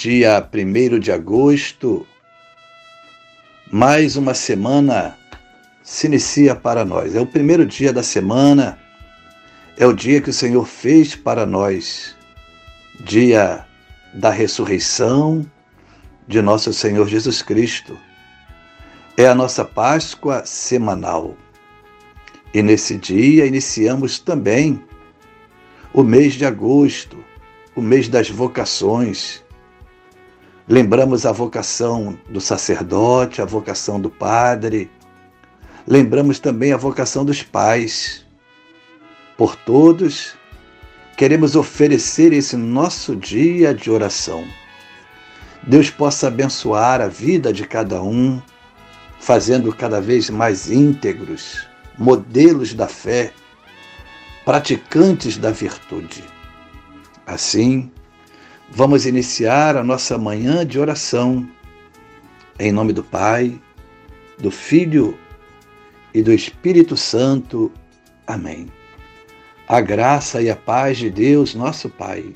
dia 1 de agosto, mais uma semana se inicia para nós. É o primeiro dia da semana, é o dia que o Senhor fez para nós, dia da ressurreição de nosso Senhor Jesus Cristo. É a nossa Páscoa semanal. E nesse dia iniciamos também o mês de agosto, o mês das vocações, Lembramos a vocação do sacerdote, a vocação do padre. Lembramos também a vocação dos pais. Por todos, queremos oferecer esse nosso dia de oração. Deus possa abençoar a vida de cada um, fazendo cada vez mais íntegros, modelos da fé, praticantes da virtude. Assim, Vamos iniciar a nossa manhã de oração. Em nome do Pai, do Filho e do Espírito Santo. Amém. A graça e a paz de Deus, nosso Pai,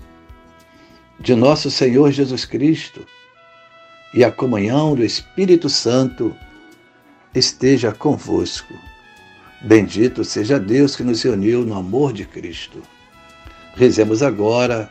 de nosso Senhor Jesus Cristo e a comunhão do Espírito Santo esteja convosco. Bendito seja Deus que nos reuniu no amor de Cristo. Rezemos agora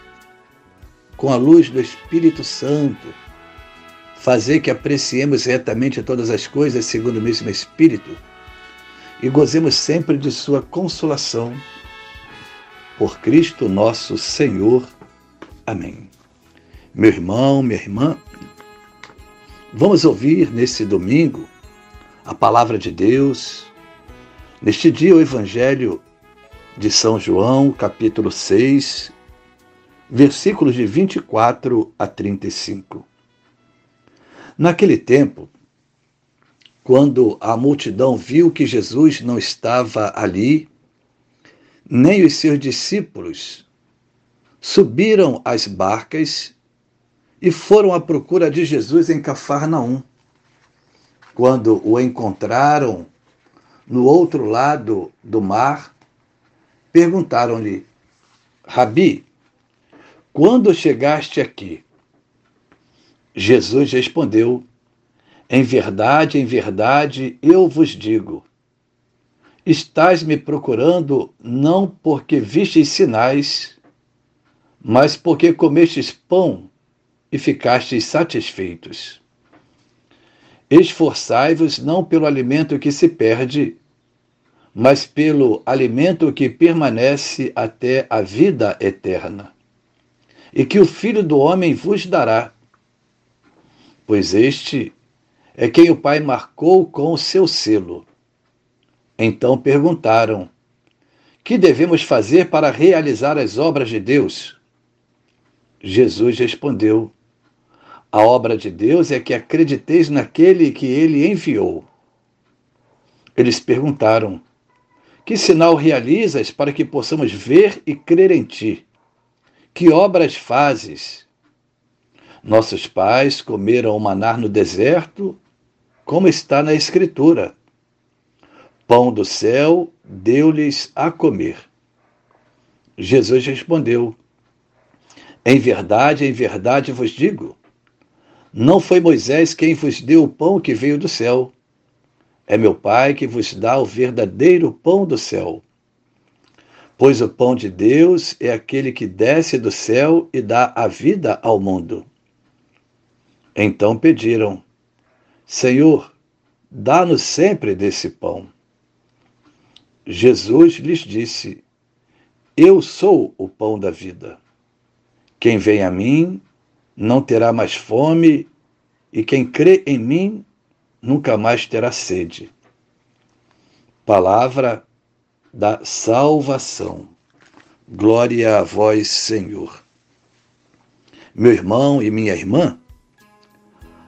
com a luz do Espírito Santo, fazer que apreciemos retamente todas as coisas segundo o mesmo Espírito e gozemos sempre de Sua consolação. Por Cristo nosso Senhor. Amém. Meu irmão, minha irmã, vamos ouvir nesse domingo a palavra de Deus. Neste dia, o Evangelho de São João, capítulo 6, versículos de 24 a 35. Naquele tempo, quando a multidão viu que Jesus não estava ali, nem os seus discípulos, subiram às barcas e foram à procura de Jesus em Cafarnaum. Quando o encontraram no outro lado do mar, perguntaram-lhe: Rabi, quando chegaste aqui? Jesus respondeu: Em verdade, em verdade, eu vos digo: estás me procurando não porque vistes sinais, mas porque comestes pão e ficastes satisfeitos. Esforçai-vos não pelo alimento que se perde, mas pelo alimento que permanece até a vida eterna e que o Filho do Homem vos dará. Pois este é quem o Pai marcou com o seu selo. Então perguntaram: Que devemos fazer para realizar as obras de Deus? Jesus respondeu: A obra de Deus é que acrediteis naquele que ele enviou. Eles perguntaram: Que sinal realizas para que possamos ver e crer em ti? Que obras fazes? Nossos pais comeram o manar no deserto, como está na Escritura. Pão do céu deu-lhes a comer. Jesus respondeu: Em verdade, em verdade vos digo, não foi Moisés quem vos deu o pão que veio do céu. É meu Pai que vos dá o verdadeiro pão do céu. Pois o pão de Deus é aquele que desce do céu e dá a vida ao mundo. Então pediram: Senhor, dá-nos sempre desse pão. Jesus lhes disse: Eu sou o pão da vida. Quem vem a mim não terá mais fome, e quem crê em mim nunca mais terá sede. Palavra da salvação. Glória a vós, Senhor. Meu irmão e minha irmã,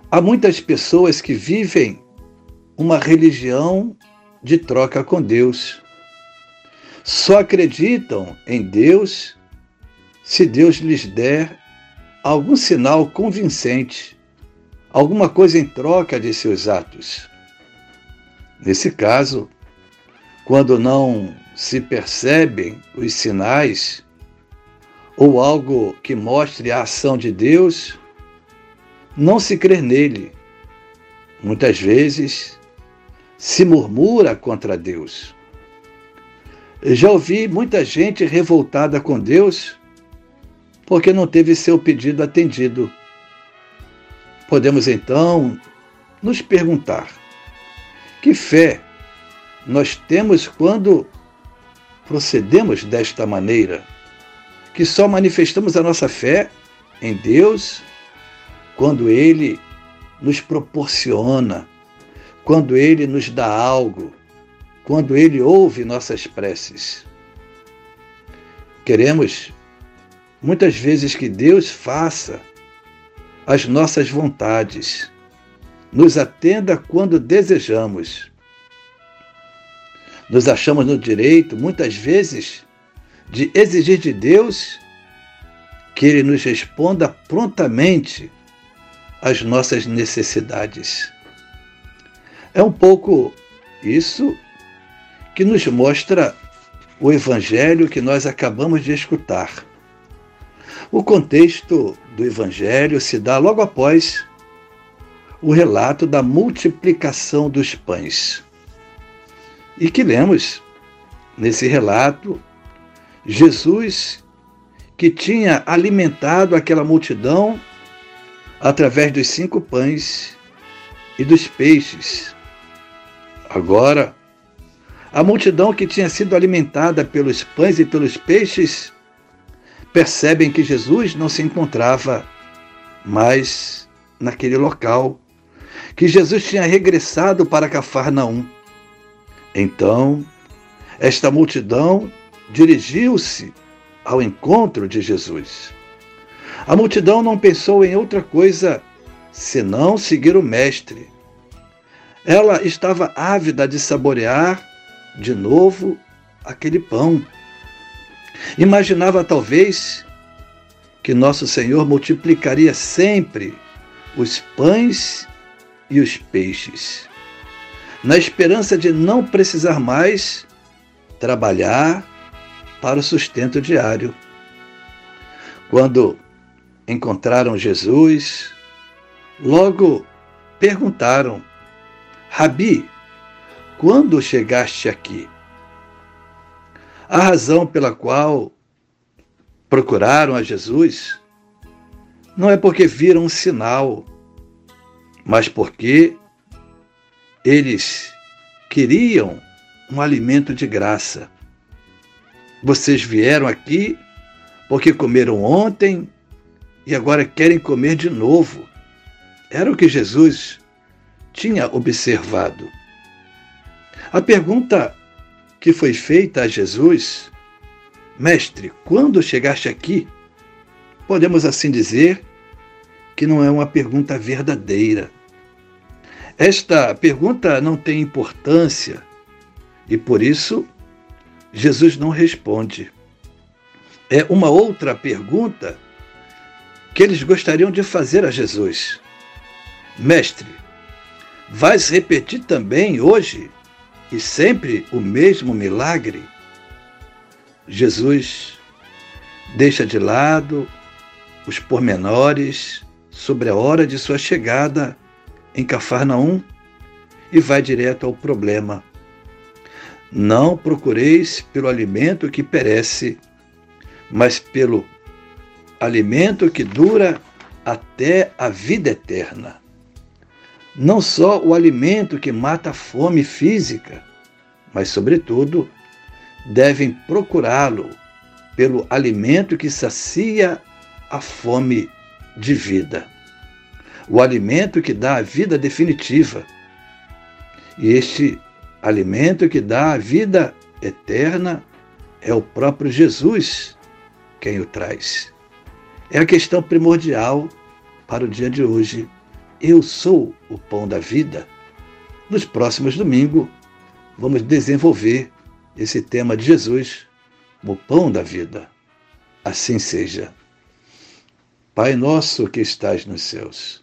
há muitas pessoas que vivem uma religião de troca com Deus. Só acreditam em Deus se Deus lhes der algum sinal convincente, alguma coisa em troca de seus atos. Nesse caso, quando não se percebem os sinais ou algo que mostre a ação de Deus, não se crê nele. Muitas vezes se murmura contra Deus. Já ouvi muita gente revoltada com Deus porque não teve seu pedido atendido. Podemos então nos perguntar: que fé nós temos quando procedemos desta maneira? Que só manifestamos a nossa fé em Deus quando Ele nos proporciona, quando Ele nos dá algo, quando Ele ouve nossas preces. Queremos muitas vezes que Deus faça as nossas vontades, nos atenda quando desejamos. Nos achamos no direito, muitas vezes, de exigir de Deus que Ele nos responda prontamente às nossas necessidades. É um pouco isso que nos mostra o Evangelho que nós acabamos de escutar. O contexto do Evangelho se dá logo após o relato da multiplicação dos pães. E que lemos nesse relato Jesus que tinha alimentado aquela multidão através dos cinco pães e dos peixes. Agora, a multidão que tinha sido alimentada pelos pães e pelos peixes percebem que Jesus não se encontrava mais naquele local, que Jesus tinha regressado para Cafarnaum. Então, esta multidão dirigiu-se ao encontro de Jesus. A multidão não pensou em outra coisa senão seguir o Mestre. Ela estava ávida de saborear de novo aquele pão Imaginava talvez que nosso Senhor multiplicaria sempre os pães e os peixes, na esperança de não precisar mais trabalhar para o sustento diário. Quando encontraram Jesus, logo perguntaram: Rabi, quando chegaste aqui? A razão pela qual procuraram a Jesus não é porque viram um sinal, mas porque eles queriam um alimento de graça. Vocês vieram aqui porque comeram ontem e agora querem comer de novo. Era o que Jesus tinha observado. A pergunta que foi feita a Jesus: Mestre, quando chegaste aqui? Podemos assim dizer que não é uma pergunta verdadeira. Esta pergunta não tem importância e por isso Jesus não responde. É uma outra pergunta que eles gostariam de fazer a Jesus. Mestre, vais repetir também hoje e sempre o mesmo milagre, Jesus deixa de lado os pormenores sobre a hora de sua chegada em Cafarnaum e vai direto ao problema. Não procureis pelo alimento que perece, mas pelo alimento que dura até a vida eterna. Não só o alimento que mata a fome física, mas, sobretudo, devem procurá-lo pelo alimento que sacia a fome de vida, o alimento que dá a vida definitiva. E este alimento que dá a vida eterna é o próprio Jesus quem o traz. É a questão primordial para o dia de hoje. Eu sou o pão da vida. Nos próximos domingos, vamos desenvolver esse tema de Jesus, o pão da vida. Assim seja. Pai nosso que estás nos céus,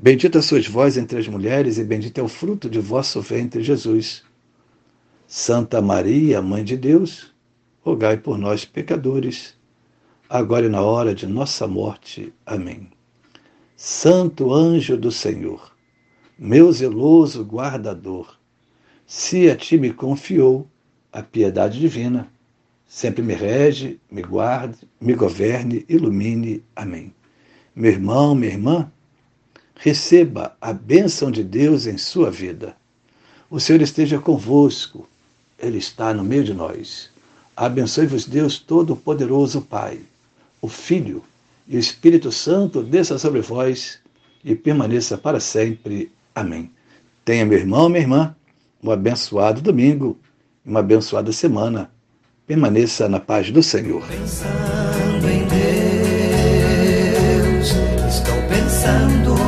Bendita sois vós entre as mulheres, e bendito é o fruto de vosso ventre, Jesus. Santa Maria, Mãe de Deus, rogai por nós, pecadores, agora e na hora de nossa morte. Amém. Santo anjo do Senhor, meu zeloso guardador, se a ti me confiou a piedade divina, sempre me rege, me guarde, me governe, ilumine. Amém. Meu irmão, minha irmã, receba a bênção de Deus em sua vida. O Senhor esteja convosco ele está no meio de nós. Abençoe-vos Deus Todo-Poderoso, Pai, o Filho e o Espírito Santo, desça sobre vós e permaneça para sempre. Amém. Tenha, meu irmão, minha irmã, um abençoado domingo uma abençoada semana. Permaneça na paz do Senhor. Pensando em Deus, estou pensando